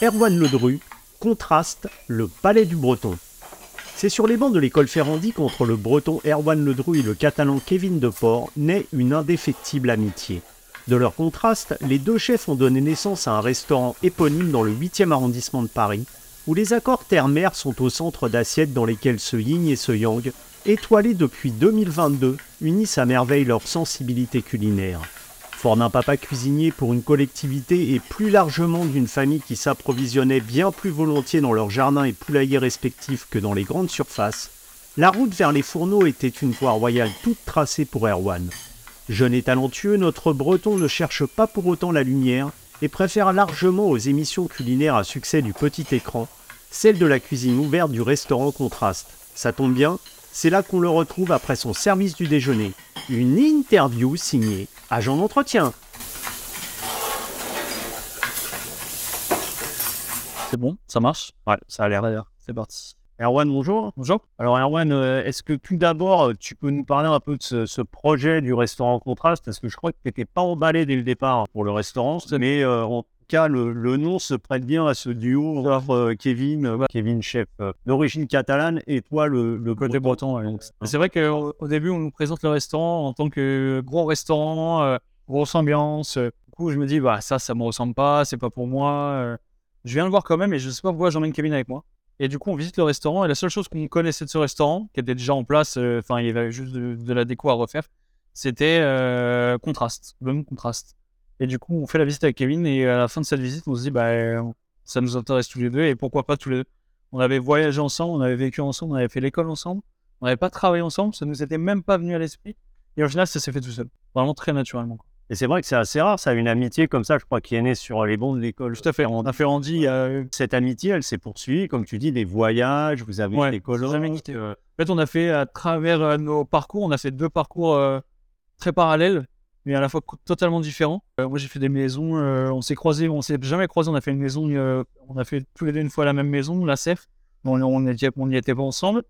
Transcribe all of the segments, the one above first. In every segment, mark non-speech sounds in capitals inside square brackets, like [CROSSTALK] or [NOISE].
Erwan Ledru, Contraste, le palais du breton. C'est sur les bancs de l'école Ferrandi qu'entre le breton Erwan Ledru et le catalan Kevin Deport naît une indéfectible amitié. De leur contraste, les deux chefs ont donné naissance à un restaurant éponyme dans le 8e arrondissement de Paris, où les accords terre-mer sont au centre d'assiettes dans lesquelles ce yin et ce yang, étoilés depuis 2022, unissent à merveille leur sensibilité culinaire. Fort d'un papa cuisinier pour une collectivité et plus largement d'une famille qui s'approvisionnait bien plus volontiers dans leurs jardins et poulaillers respectifs que dans les grandes surfaces, la route vers les fourneaux était une voie royale toute tracée pour Erwan. Jeune et talentueux, notre breton ne cherche pas pour autant la lumière et préfère largement aux émissions culinaires à succès du petit écran, celle de la cuisine ouverte du restaurant Contraste. Ça tombe bien, c'est là qu'on le retrouve après son service du déjeuner. Une interview signée Agent d'entretien. C'est bon, ça marche? Ouais, ça a l'air d'ailleurs. C'est parti. Erwan, bonjour. Bonjour. Alors Erwan, euh, est-ce que tout d'abord, tu peux nous parler un peu de ce, ce projet du restaurant Contraste? Parce que je crois que tu n'étais pas emballé dès le départ pour le restaurant, mais euh, cas, le, le nom se prête bien à ce duo euh, Kevin, euh, Kevin chef euh, d'origine catalane, et toi le, le Côté breton, C'est vrai qu'au au début, on nous présente le restaurant en tant que gros restaurant, grosse ambiance. Du coup, je me dis, bah, ça, ça me ressemble pas, c'est pas pour moi. Je viens le voir quand même et je sais pas pourquoi j'emmène Kevin avec moi. Et du coup, on visite le restaurant et la seule chose qu'on connaissait de ce restaurant, qui était déjà en place, euh, enfin, il y avait juste de, de la déco à refaire, c'était euh, Contraste, le même Contraste. Et du coup, on fait la visite avec Kevin et à la fin de cette visite, on se dit, bah, euh, ça nous intéresse tous les deux et pourquoi pas tous les deux. On avait voyagé ensemble, on avait vécu ensemble, on avait fait l'école ensemble, on n'avait pas travaillé ensemble, ça nous était même pas venu à l'esprit. Et au final, ça s'est fait tout seul, vraiment très naturellement. Et c'est vrai que c'est assez rare, ça, une amitié comme ça, je crois, qui est née sur les bancs de l'école. Tout à fait. On a fait Randy, il y a eu Cette amitié, elle s'est poursuivie, comme tu dis, des voyages, vous avez Ouais, des colloques. jamais quitté, En fait, on a fait à travers euh, nos parcours, on a fait deux parcours euh, très parallèles, mais à la fois totalement différents. Euh, moi, j'ai fait des maisons, euh, on s'est croisés, on s'est jamais croisés, on a fait une maison, euh, on a fait tous les deux une fois la même maison, la CEF. On n'y était, on n'y était pas ensemble.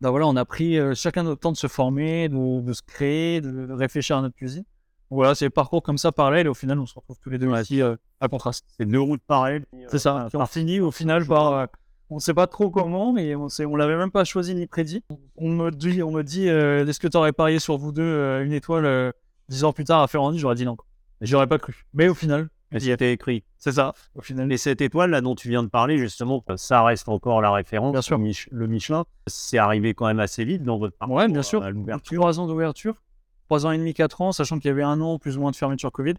Ben voilà, on a pris euh, chacun notre temps de se former, de, de se créer, de réfléchir à notre cuisine. Voilà, c'est le parcours comme ça parallèle et au final, on se retrouve tous les deux ici à contraste. C'est deux routes parallèles. C'est ça. On finit au final par. on ne sait pas trop comment, mais on ne on l'avait même pas choisi ni prédit. On me dit, on me dit euh, est-ce que tu aurais parié sur vous deux euh, une étoile euh, dix ans plus tard à Ferrandi J'aurais dit non. j'aurais pas cru. Mais au final, Et c'était écrit. c'est ça. Au final, Et cette étoile là dont tu viens de parler, justement, ça reste encore la référence. Bien sûr. Le, Mich- le Michelin, c'est arrivé quand même assez vite dans votre parcours. Ouais, bien sûr. L'ouverture. trois ans d'ouverture, trois ans et demi, quatre ans, sachant qu'il y avait un an plus ou moins de fermeture Covid.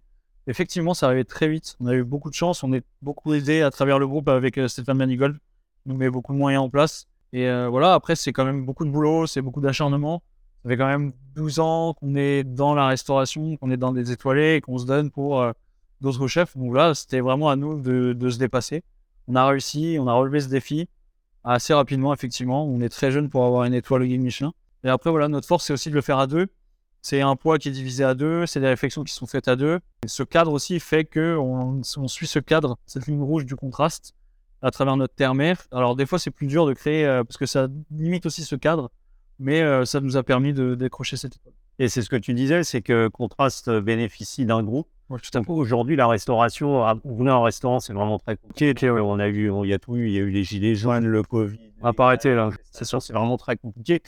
Effectivement, ça arrivait très vite. On a eu beaucoup de chance. On est beaucoup aidé à travers le groupe avec euh, Stéphane Manigold. Il nous met beaucoup de moyens en place. Et euh, voilà, après, c'est quand même beaucoup de boulot, c'est beaucoup d'acharnement. Ça fait quand même 12 ans qu'on est dans la restauration, qu'on est dans des étoilés et qu'on se donne pour euh, d'autres chefs. Donc là, c'était vraiment à nous de, se dépasser. On a réussi, on a relevé ce défi assez rapidement, effectivement. On est très jeune pour avoir une étoile au guide Michelin. Et après, voilà, notre force, c'est aussi de le faire à deux. C'est un poids qui est divisé à deux, c'est des réflexions qui sont faites à deux. Ce cadre aussi fait que on, on suit ce cadre, cette ligne rouge du contraste à travers notre terre-mer. Alors des fois, c'est plus dur de créer euh, parce que ça limite aussi ce cadre, mais euh, ça nous a permis de décrocher cette étoile. Et c'est ce que tu disais, c'est que Contraste bénéficie d'un groupe. Ouais, tout à fait. Aujourd'hui, la restauration, ouvrir un restaurant, c'est vraiment très compliqué. On a eu, il y a tout eu, il y a eu les gilets jaunes, le Covid. On va pas arrêter, là. C'est sûr, c'est vraiment très compliqué.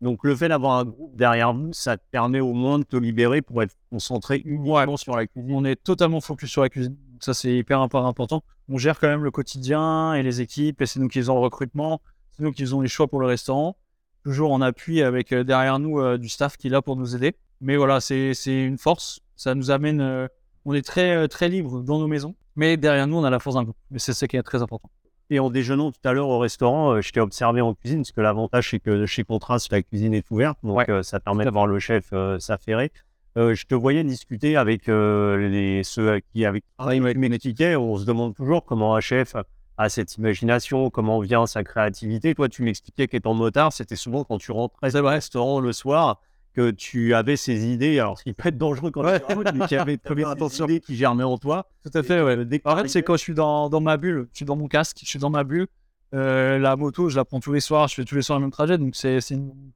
Donc, le fait d'avoir un groupe derrière vous, ça te permet au moins de te libérer pour être concentré uniquement sur la cuisine. On est totalement focus sur la cuisine. Ça, c'est hyper imp- important. On gère quand même le quotidien et les équipes, et c'est nous qui faisons le recrutement, c'est nous qui faisons les choix pour le restaurant. Toujours en appui avec euh, derrière nous euh, du staff qui est là pour nous aider. Mais voilà, c'est une force. Ça nous amène. euh, on est très, très libre dans nos maisons, mais derrière nous, on a la force d'un groupe. Et c'est ce qui est très important. Et en déjeunant tout à l'heure au restaurant, je t'ai observé en cuisine, parce que l'avantage, c'est que chez Contraste, la cuisine est ouverte, donc Ouais. ça permet d'avoir le chef euh, s'affairer. Euh, je te voyais discuter avec euh, les, ceux qui avec qui m'expliquais, on se demande toujours comment un chef a cette imagination, comment vient sa créativité. Toi, tu m'expliquais qu'étant motard, c'était souvent quand tu rentrais au restaurant le soir que tu avais ces idées, alors ce qui peut être dangereux quand tu routes, mais qu'il y avait [LAUGHS] Attention. idées qui germaient en toi. Tout à fait, ouais. En fait, c'est quand je suis dans, dans ma bulle, je suis dans mon casque, je suis dans ma bulle. Euh, la moto, je la prends tous les soirs, je fais tous les soirs le même trajet, donc c'est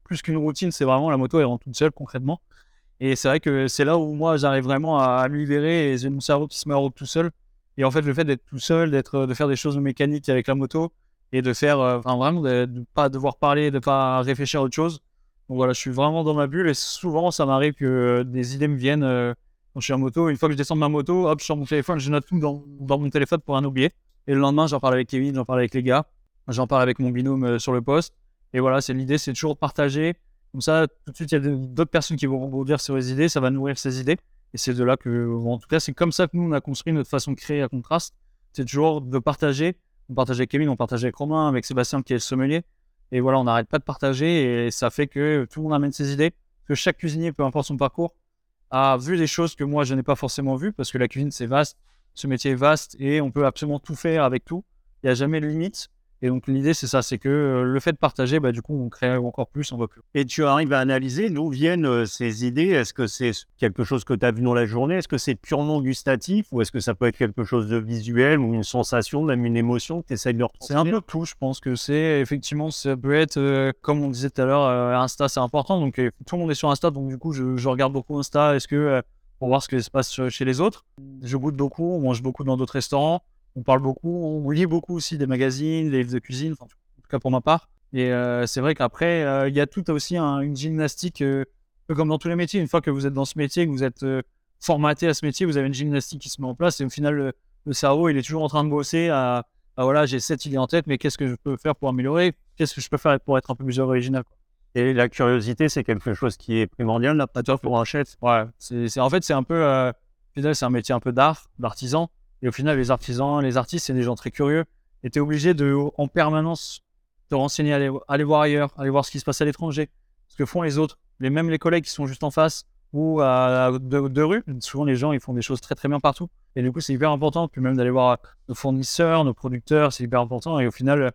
plus qu'une routine, c'est vraiment la moto, elle rentre toute seule concrètement. Et c'est vrai que c'est là où moi j'arrive vraiment à, à me libérer et j'ai mon cerveau qui se met en route tout seul. Et en fait, le fait d'être tout seul, d'être, de faire des choses mécaniques avec la moto et de faire, euh, vraiment, de, de pas devoir parler, de pas réfléchir à autre chose. Donc voilà, je suis vraiment dans ma bulle et souvent, ça m'arrive que des idées me viennent euh, quand je suis en moto. Une fois que je descends de ma moto, hop, je sors mon téléphone, je note tout dans, mon téléphone pour rien oublier. Et le lendemain, j'en parle avec Kevin, j'en parle avec les gars, j'en parle avec mon binôme euh, sur le poste. Et voilà, c'est l'idée, c'est toujours de partager. Comme ça, tout de suite, il y a d'autres personnes qui vont rebondir sur les idées, ça va nourrir ces idées. Et c'est de là que, en tout cas, c'est comme ça que nous, on a construit notre façon de créer à contraste. C'est toujours de partager. On partage avec Kevin, on partage avec Romain, avec Sébastien qui est le sommelier. Et voilà, on n'arrête pas de partager et ça fait que tout le monde amène ses idées. Que chaque cuisinier, peu importe son parcours, a vu des choses que moi, je n'ai pas forcément vues parce que la cuisine, c'est vaste. Ce métier est vaste et on peut absolument tout faire avec tout. Il n'y a jamais de limite. Et donc l'idée, c'est ça, c'est que euh, le fait de partager, bah, du coup, on crée encore plus, on va plus. Et tu arrives à analyser d'où viennent euh, ces idées? Est-ce que c'est quelque chose que tu as vu dans la journée? Est-ce que c'est purement gustatif Ou est-ce que ça peut être quelque chose de visuel ou une sensation, même une émotion que tu essayes de leur C'est un peu tout, je pense que c'est effectivement, ça peut être, euh, comme on disait tout à l'heure, Insta, c'est important. Donc tout le monde est sur Insta, donc du coup, je, je regarde beaucoup Insta. Est-ce que pour voir ce qui se passe chez les autres? Je goûte beaucoup, on mange beaucoup dans d'autres restaurants on parle beaucoup, on lit beaucoup aussi des magazines, des livres de cuisine, en tout cas pour ma part. Et euh, c'est vrai qu'après, euh, il y a tout aussi une gymnastique, euh, peu comme dans tous les métiers. Une fois que vous êtes dans ce métier, que vous êtes formaté à ce métier, vous avez une gymnastique qui se met en place. Et au final, le, cerveau, il est toujours en train de bosser à, voilà, j'ai cette idée en tête, mais qu'est-ce que je peux faire pour améliorer? Qu'est-ce que je peux faire pour être un peu plus original Et la curiosité, c'est quelque chose qui est primordial, là, pas pour un chef? Ouais, c'est, en fait, c'est un peu, c'est un métier un peu d'art, d'artisan. Et au final, les artisans, les artistes, c'est des gens très curieux. Et tu es obligé de, en permanence, te renseigner, aller, aller voir ailleurs, aller voir ce qui se passe à l'étranger, ce que font les autres, les, même les collègues qui sont juste en face ou à, de, rue. Souvent, les gens, ils font des choses très très bien partout. Et du coup, c'est hyper important. Puis même d'aller voir nos fournisseurs, nos producteurs, c'est hyper important. Et au final,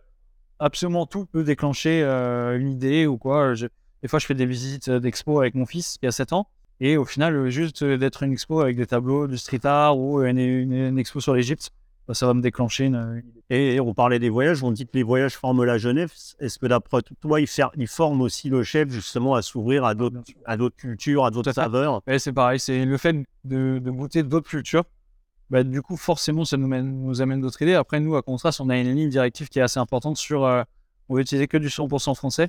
absolument tout peut déclencher euh, une idée ou quoi. des fois, je fais des visites d'expo avec mon fils qui a 7 ans. Et au final, juste d'être une expo avec des tableaux du street art ou une, expo sur l'Égypte, bah, ça va me déclencher une, Et on parlait des voyages, on dit que les voyages forment la jeunesse. Est-ce que d'après toi, ils, forment aussi le chef justement à s'ouvrir à d'autres, à d'autres cultures, à d'autres saveurs? C'est pareil, c'est le fait de, goûter d'autres cultures. Bah, du coup, forcément, ça nous, nous amène d'autres idées. Après, nous, à contraste, on a une ligne directive qui est assez importante sur. Euh, on veut utiliser que du 100% français.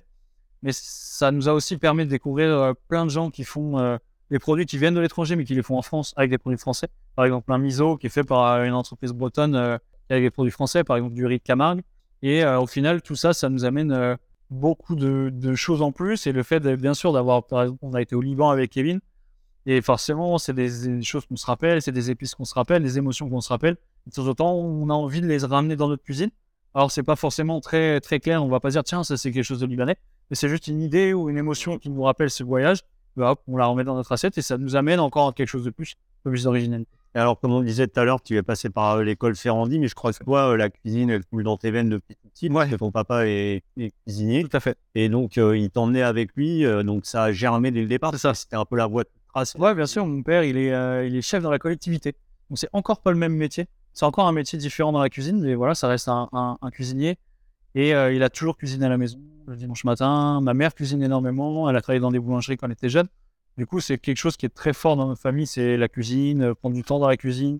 Mais ça nous a aussi permis de découvrir euh, plein de gens qui font. Euh, des produits qui viennent de l'étranger mais qui les font en France avec des produits français. Par exemple, un miso qui est fait par euh, une entreprise bretonne euh, avec des produits français, par exemple du riz de Camargue. Et euh, au final, tout ça, ça nous amène beaucoup de, choses en plus. Et le fait, bien sûr, d'avoir, par exemple, on a été au Liban avec Kevin. Et forcément, c'est des, choses qu'on se rappelle, c'est des épices qu'on se rappelle, des émotions qu'on se rappelle. De temps en temps, on a envie de les ramener dans notre cuisine. Alors, c'est pas forcément très, très clair. On va pas dire, tiens, ça, c'est quelque chose de libanais. Mais c'est juste une idée ou une émotion qui nous rappelle ce voyage on la remet dans notre assiette et ça nous amène encore à quelque chose de plus, un peu plus original. Et alors, comme on disait tout à l'heure, tu es passé par euh, l'école Ferrandi, mais je crois que toi, euh, la cuisine, elle coule dans tes veines depuis tout petit. Ouais. ton papa est, cuisinier. Tout à fait. Et donc, euh, il t'emmenait avec lui, donc ça a germé dès le départ. Ça. C'était un peu la voie de trace. Ouais, bien sûr. Mon père, il est, il est chef dans la collectivité. Donc, c'est encore pas le même métier. C'est encore un métier différent dans la cuisine, mais voilà, ça reste un, un cuisinier. Et il a toujours cuisiné à la maison le dimanche matin. Ma mère cuisine énormément. Elle a travaillé dans des boulangeries quand elle était jeune. Du coup, c'est quelque chose qui est très fort dans notre famille, c'est la cuisine, euh, prendre du temps dans la cuisine.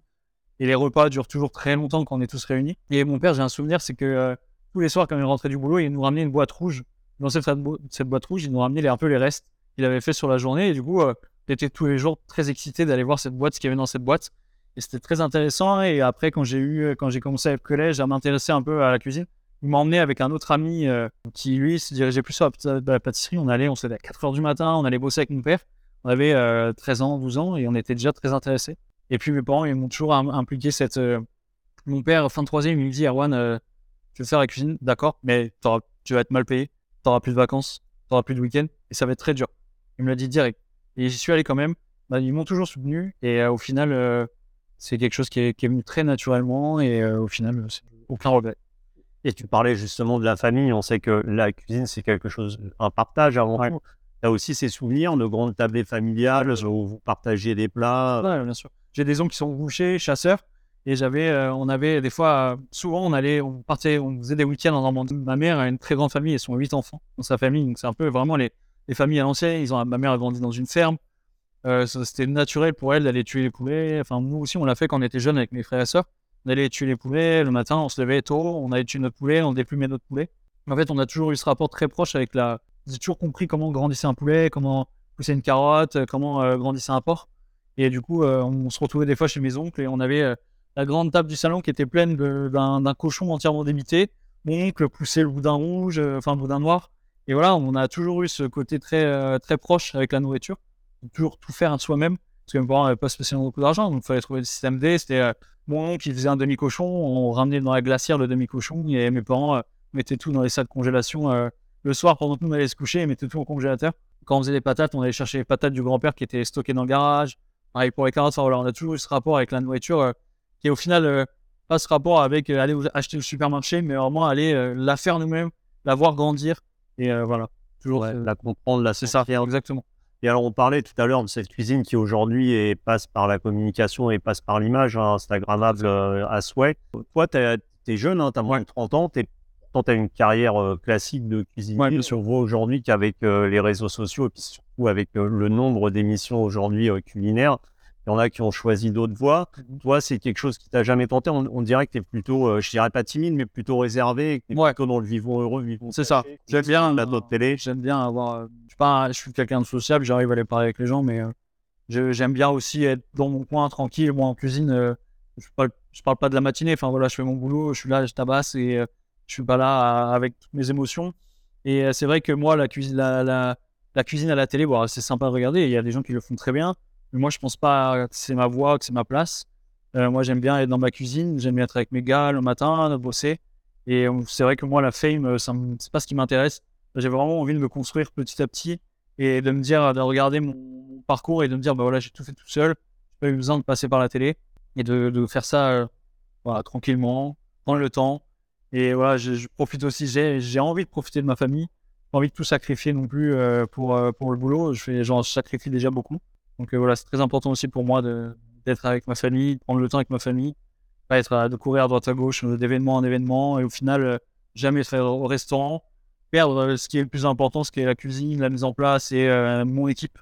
Et les repas durent toujours très longtemps quand on est tous réunis. Et mon père, j'ai un souvenir, c'est que euh, tous les soirs, quand il rentrait du boulot, il nous ramenait une boîte rouge. Dans cette, cette boîte rouge, il nous ramenait un peu les restes qu'il avait fait sur la journée. Et du coup, euh, j'étais tous les jours très excité d'aller voir cette boîte, ce qu'il y avait dans cette boîte. Et c'était très intéressant. Et après, quand j'ai eu, quand j'ai commencé à être collège, à m'intéresser un peu à la cuisine, il m'a emmené avec un autre ami qui, lui, se dirigeait plus sur la, pâtisserie. On allait, on s'était à 4 heures du matin, on allait bosser avec mon père. On avait 13 euh, ans, 12 ans et on était déjà très intéressés. Et puis mes parents, ils m'ont toujours impliqué cette. Euh, mon père, fin de troisième, il me dit Erwan, euh, tu veux faire la cuisine? D'accord, mais tu vas être mal payé, tu n'auras plus de vacances, tu n'auras plus de week-end et ça va être très dur. Il me l'a dit direct. Et j'y suis allé quand même. Bah, ils m'ont toujours soutenu et au final, c'est quelque chose qui est, venu très naturellement et au final, aucun regret. Et tu parlais justement de la famille. On sait que la cuisine, c'est quelque chose, un partage avant tout tu as aussi ces souvenirs de grandes tablées familiales où vous partagez des plats. Oui, bien sûr. J'ai des oncles qui sont bouchers, chasseurs. Et j'avais, euh, on avait des fois, souvent on allait, on partait, on faisait des week-ends en Normandie. Ma mère a une très grande famille, elles sont huit enfants dans sa famille, donc c'est un peu vraiment les, les familles à l'ancienne. Ils ont, ma mère a grandi dans une ferme, euh, c'était naturel pour elle d'aller tuer les poulets. Enfin, nous aussi on l'a fait quand on était jeunes avec mes frères et sœurs. On allait tuer les poulets. Le matin, on se levait tôt, on allait tuer notre poulet, on déplumait notre poulet. En fait, on a toujours eu ce rapport très proche avec la. J'ai toujours compris comment grandissait un poulet, comment pousser une carotte, comment euh, grandissait un porc. Et du coup, euh, on se retrouvait des fois chez mes oncles et on avait euh, la grande table du salon qui était pleine d'un cochon entièrement débité. Mon oncle poussait le boudin rouge, euh, enfin le boudin noir. Et voilà, on a toujours eu ce côté très, euh, très proche avec la nourriture. Toujours tout faire à soi-même. Parce que mes parents n'avaient pas spécialement beaucoup d'argent, donc il fallait trouver le système D. C'était euh, mon oncle qui faisait un demi-cochon, on ramenait dans la glacière le demi-cochon et mes parents euh, mettaient tout dans les sacs de congélation euh, le soir pendant que nous on allait se coucher, ils mettaient tout au congélateur. Quand on faisait des patates, on allait chercher les patates du grand-père qui étaient stockées dans le garage. Pareil pour les carottes, enfin, voilà, on a toujours eu ce rapport avec la nourriture euh, qui est au final pas ce rapport avec aller acheter au supermarché, mais vraiment aller la faire nous-mêmes, la voir grandir. Et voilà, toujours. Ouais, la comprendre, la c'est ça, exactement. Et alors, on parlait tout à l'heure de cette cuisine qui aujourd'hui passe par la communication et passe par l'image, hein, Instagrammable euh, à souhait. Toi, tu es jeune, tu as moins de 30 ans, tu as une carrière euh, classique de cuisinier. Ouais. On voit aujourd'hui qu'avec euh, les réseaux sociaux et puis surtout avec le nombre d'émissions aujourd'hui culinaires, il y en a qui ont choisi d'autres voies. Mhm. Toi, c'est quelque chose qui t'a jamais tenté? On, on dirait que tu es plutôt, euh, je dirais pas timide, mais plutôt réservé, que tu Ouais. plutôt dans le vivant heureux, vivant C'est ça. J'aime bien, la télé. J'aime bien avoir. Je suis quelqu'un de sociable, j'arrive à aller parler avec les gens, mais euh, j'aime bien aussi être dans mon coin tranquille. Moi en cuisine, euh, je parle, je parle pas de la matinée. Enfin voilà, je fais mon boulot, je suis là, je tabasse et euh, je suis pas là avec toutes mes émotions. Et c'est vrai que moi, la cuisine, à la télé, c'est sympa de regarder. Il y a des gens qui le font très bien, mais moi je pense pas que c'est ma voie, que c'est ma place. Moi j'aime bien être dans ma cuisine, j'aime bien être avec mes gars le matin, bosser. Et c'est vrai que moi la fame, me- c'est pas ce qui m'intéresse. J'ai vraiment envie de me construire petit à petit et de me dire, de regarder mon, parcours et de me dire, bah voilà, j'ai tout fait tout seul. J'ai pas eu besoin de passer par la télé et de, faire ça euh, voilà, tranquillement, prendre le temps. Et voilà, je, profite aussi, j'ai envie de profiter de ma famille. Pas envie de tout sacrifier non plus euh, pour, euh, pour le boulot. Je fais, genre, je sacrifie déjà beaucoup. Donc voilà, c'est très important aussi pour moi d'être avec ma famille, de prendre le temps avec ma famille, pas être de courir à droite à gauche d'événement en événement et au final jamais faire au restaurant, perdre euh, ce qui est le plus important, ce qui est la cuisine, la mise en place et euh, mon équipe.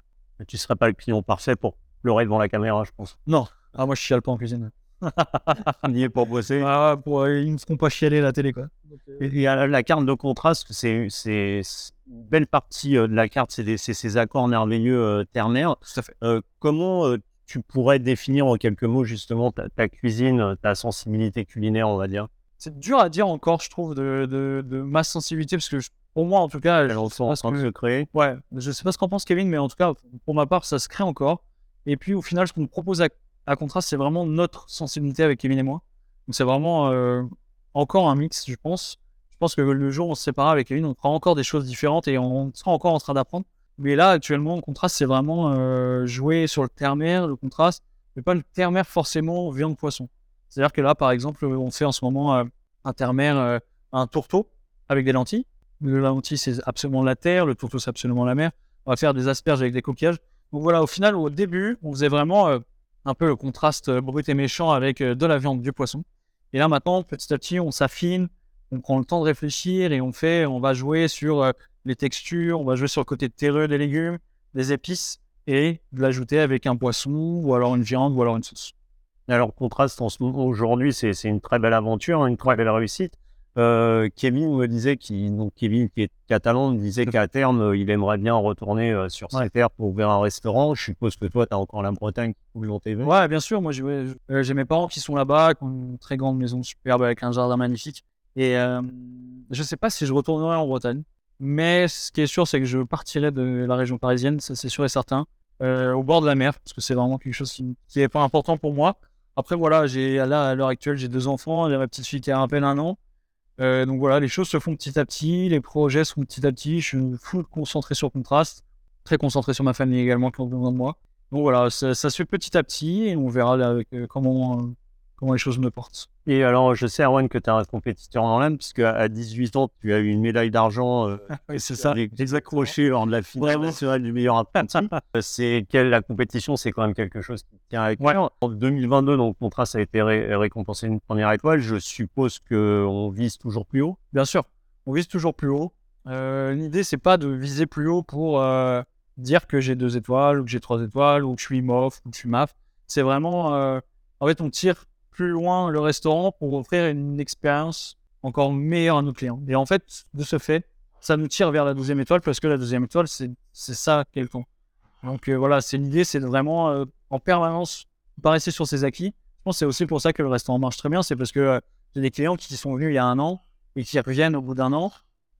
Tu serais pas le client parfait pour pleurer devant la caméra, je pense. Non, ah moi je chiale pas en cuisine. On y est pour bosser. Ah, pour, euh, ils me feront pas chialer la télé quoi. Et, et la, la carte de contraste, c'est une belle partie euh, de la carte, c'est des- c'est ces accords merveilleux euh, ternaires. Tout à fait. Euh, comment euh, tu pourrais définir en quelques mots justement ta, ta cuisine, ta sensibilité culinaire, on va dire? C'est dur à dire encore, je trouve, de, de, de ma sensibilité parce que je- pour moi en tout cas, je sais pas ce que- se créer. Ouais, je sais pas ce qu'en pense Kevin, mais en tout cas, pour ma part, ça se crée encore. Et puis au final, ce qu'on propose à, à contraste, c'est vraiment notre sensibilité avec Kevin et moi. Donc c'est vraiment euh, encore un mix, je pense. Je pense que le jour où on se séparera avec Kevin, on fera encore des choses différentes et on sera encore en train d'apprendre. Mais là, actuellement, le contraste, c'est vraiment euh, jouer sur le terre-mer, le contraste, mais pas le terre-mer forcément viande-poisson. C'est-à-dire que là, par exemple, on fait en ce moment euh, un terre-mer, un tourteau avec des lentilles. Le lentille, c'est absolument la terre, le tourteau, c'est absolument la mer. On va faire des asperges avec des coquillages. Donc voilà, au final, au début, on faisait vraiment euh, un peu le contraste euh, brut et méchant avec euh, de la viande, du poisson. Et là, maintenant, petit à petit, on s'affine, on prend le temps de réfléchir et on fait, on va jouer sur les textures, on va jouer sur le côté terreux des légumes, des épices et de l'ajouter avec un poisson ou alors une viande ou alors une sauce. Alors, contraste en ce moment, aujourd'hui, c'est c'est une très belle aventure, une très belle réussite. Euh, Kevin me disait, qui, donc Kevin qui est catalan, me disait qu'à terme, euh, il aimerait bien retourner euh, sur Ouais. ses terres pour ouvrir un restaurant. Je suppose que toi, tu as encore la Bretagne qui coule dans tes veines. Ouais, bien sûr. Moi, j'ai euh, j'ai mes parents qui sont là-bas, qui ont une très grande maison superbe avec un jardin magnifique. Et je sais pas si je retournerai en Bretagne. Mais ce qui est sûr, c'est que je partirai de la région parisienne, ça c'est sûr et certain, au bord de la mer, parce que c'est vraiment quelque chose qui, qui est pas important pour moi. Après, voilà, j'ai là, à l'heure actuelle, j'ai deux enfants, j'ai ma petite fille qui a à peine un an. Euh, donc voilà, les choses se font petit à petit, les projets se font petit à petit. Je suis full concentré sur contraste, très concentré sur ma famille également qui ont besoin de moi. Donc voilà, ça, se fait petit à petit et on verra euh, comment, euh, comment les choses me portent. Et alors, je sais, Erwan, que tu es un compétiteur dans l'âme, puisque à 18 ans, tu as eu une médaille d'argent euh, Oui, c'est ça. accrochés lors de la finale nationale du meilleur apprenti. [LAUGHS] Euh, c'est quelle la compétition, c'est quand même quelque chose qui tient avec Ouais. En 2022, donc, contrat, ça a été ré- récompensé une première étoile. Je suppose qu'on vise toujours plus haut. Bien sûr, on vise toujours plus haut. Euh, L'idée, c'est pas de viser plus haut pour euh, dire que j'ai deux étoiles, ou que j'ai trois étoiles, ou que je suis MOF, ou que je suis MAF. C'est vraiment. euh, en fait, on tire plus loin le restaurant pour offrir une expérience encore meilleure à nos clients. Et en fait, de ce fait, ça nous tire vers la deuxième étoile parce que la deuxième étoile, c'est ça qu'elle compte. Donc euh, voilà, c'est l'idée, c'est vraiment euh, en permanence pas rester sur ses acquis. Je pense c'est aussi pour ça que le restaurant marche très bien, c'est parce que euh, j'ai des clients qui sont venus il y a un an et qui reviennent au bout d'un an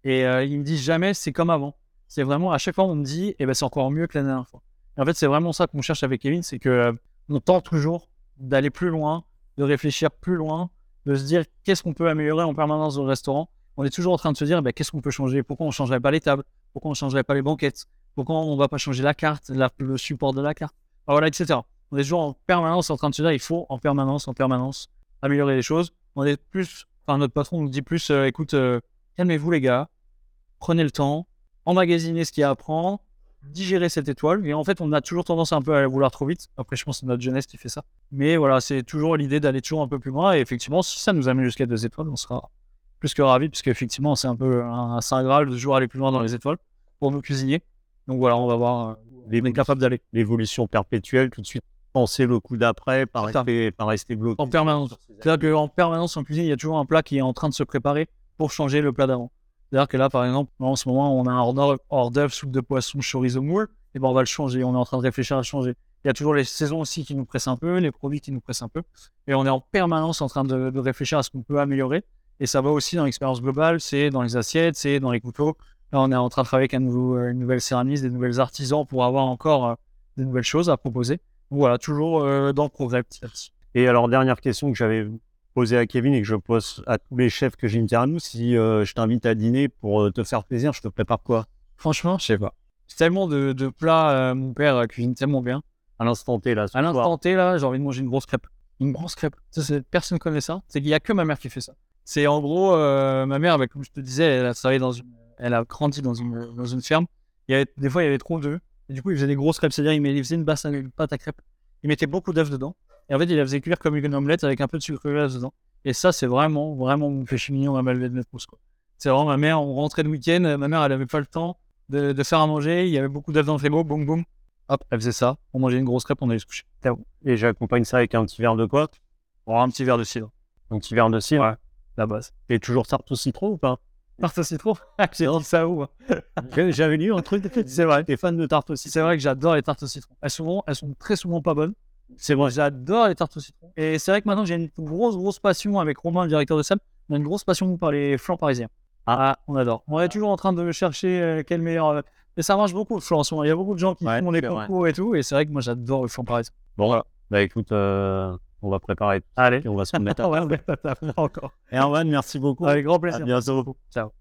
et ils me disent jamais c'est comme avant. C'est vraiment à chaque fois on me dit eh ben c'est encore mieux que la dernière fois. Et en fait, c'est vraiment ça qu'on cherche avec Kevin, c'est que on tente toujours d'aller plus loin, de réfléchir plus loin, de se dire qu'est-ce qu'on peut améliorer en permanence dans le restaurant. On est toujours en train de se dire ben, qu'est-ce qu'on peut changer, pourquoi on ne changerait pas les tables, pourquoi on ne changerait pas les banquettes, pourquoi on ne va pas changer la carte, le support de la carte, voilà, etc. On est toujours en permanence en train de se dire il faut en permanence, en permanence améliorer les choses. On est plus, enfin notre patron nous dit plus, euh, écoute, euh, calmez-vous les gars, prenez le temps, emmagasiner ce qu'il y a à prendre, digérer cette étoile. Et en fait, on a toujours tendance un peu à la vouloir trop vite. Après, je pense que c'est notre jeunesse qui fait ça. Mais voilà, c'est toujours l'idée d'aller toujours un peu plus loin. Et effectivement, si ça nous amène jusqu'à deux étoiles, on sera plus que ravis, puisque effectivement, c'est un peu un, saint graal de toujours aller plus loin dans les étoiles pour nos cuisiniers. Donc voilà, on va voir. euh, on est capable d'aller L'évolution perpétuelle, tout de suite penser le coup d'après, ça. rester, pas rester bloqué. en permanence. C'est-à-dire qu'en permanence en cuisine, il y a toujours un plat qui est en train de se préparer pour changer le plat d'avant. C'est-à-dire que là, par exemple, en ce moment, on a un hors d'œuvre, soupe de poisson, chorizo moule, et ben on va le changer. On est en train de réfléchir à changer. Il y a toujours les saisons aussi qui nous pressent un peu, les produits qui nous pressent un peu, et on est en permanence en train de, réfléchir à ce qu'on peut améliorer. Et ça va aussi dans l'expérience globale, c'est dans les assiettes, c'est dans les couteaux. Là, on est en train de travailler avec euh, une nouvelle céramiste, des nouvelles artisans pour avoir encore euh, des nouvelles choses à proposer. Voilà, toujours euh, dans le progrès petit à petit. Et alors, dernière question que j'avais posée à Kevin et que je pose à tous les chefs que j'interviewe, si euh, je t'invite à dîner pour euh, te faire plaisir, je te prépare quoi? Franchement, je sais pas. C'est tellement de, de plats, euh, mon père cuisine tellement bien. À l'instant T, là, À l'instant T, là, j'ai envie de manger une grosse crêpe. Une grosse crêpe. Ça, personne connaît ça. C'est qu'il y a que ma mère qui fait ça. C'est en gros, euh, ma mère, bah, comme je te disais, elle a travaillé dans une, elle a grandi dans une, dans une ferme. Il y avait, des fois, il y avait trop d'œufs. Et du coup, il faisait des grosses crêpes. C'est-à-dire, il, met- il faisait une basse une pâte à crêpes. Il mettait beaucoup d'œufs dedans. Et en fait, il la faisait cuire comme une omelette avec un peu de sucre glace dedans. Et ça, c'est vraiment, vraiment mon péché mignon à Malvé de quoi. C'est vraiment ma mère, on rentrait le week-end, ma mère, elle avait pas le temps de, de faire à manger. Il y avait beaucoup d'œufs dans le frigo, boum, boum. Hop, elle faisait ça. On mangeait une grosse crêpe, on allait se coucher. Et j'accompagne ça avec un petit verre de quoi? Aura un petit verre de cidre, Un petit verre de cidre? Ouais. la base. Et toujours tarte au citron ou pas? Tarte au citron? [LAUGHS] J'ai dit ça où hein? [LAUGHS] J'avais lu un truc. C'est vrai. T'es fan de tarte au citron C'est vrai que j'adore les tartes au citron. Elles, souvent, elles sont très souvent pas bonnes. C'est vrai. J'adore les tartes au citron. Et c'est vrai que maintenant, j'ai une grosse, grosse passion avec Romain, le directeur de salle. On a une grosse passion par les flancs parisiens. Ah, on adore. On est toujours en train de chercher euh, quel meilleur. euh, Et ça marche beaucoup le flanc en ce moment. Il y a beaucoup de gens qui Ouais, font les concours et tout. Et c'est vrai que moi, j'adore le flanc parisien. Bon, voilà. Bah écoute, euh, on va préparer Allez. et on va se remettre à [LAUGHS] ouais, on pas encore. Erwan, merci beaucoup. Avec grand À plaisir. bientôt. Ciao.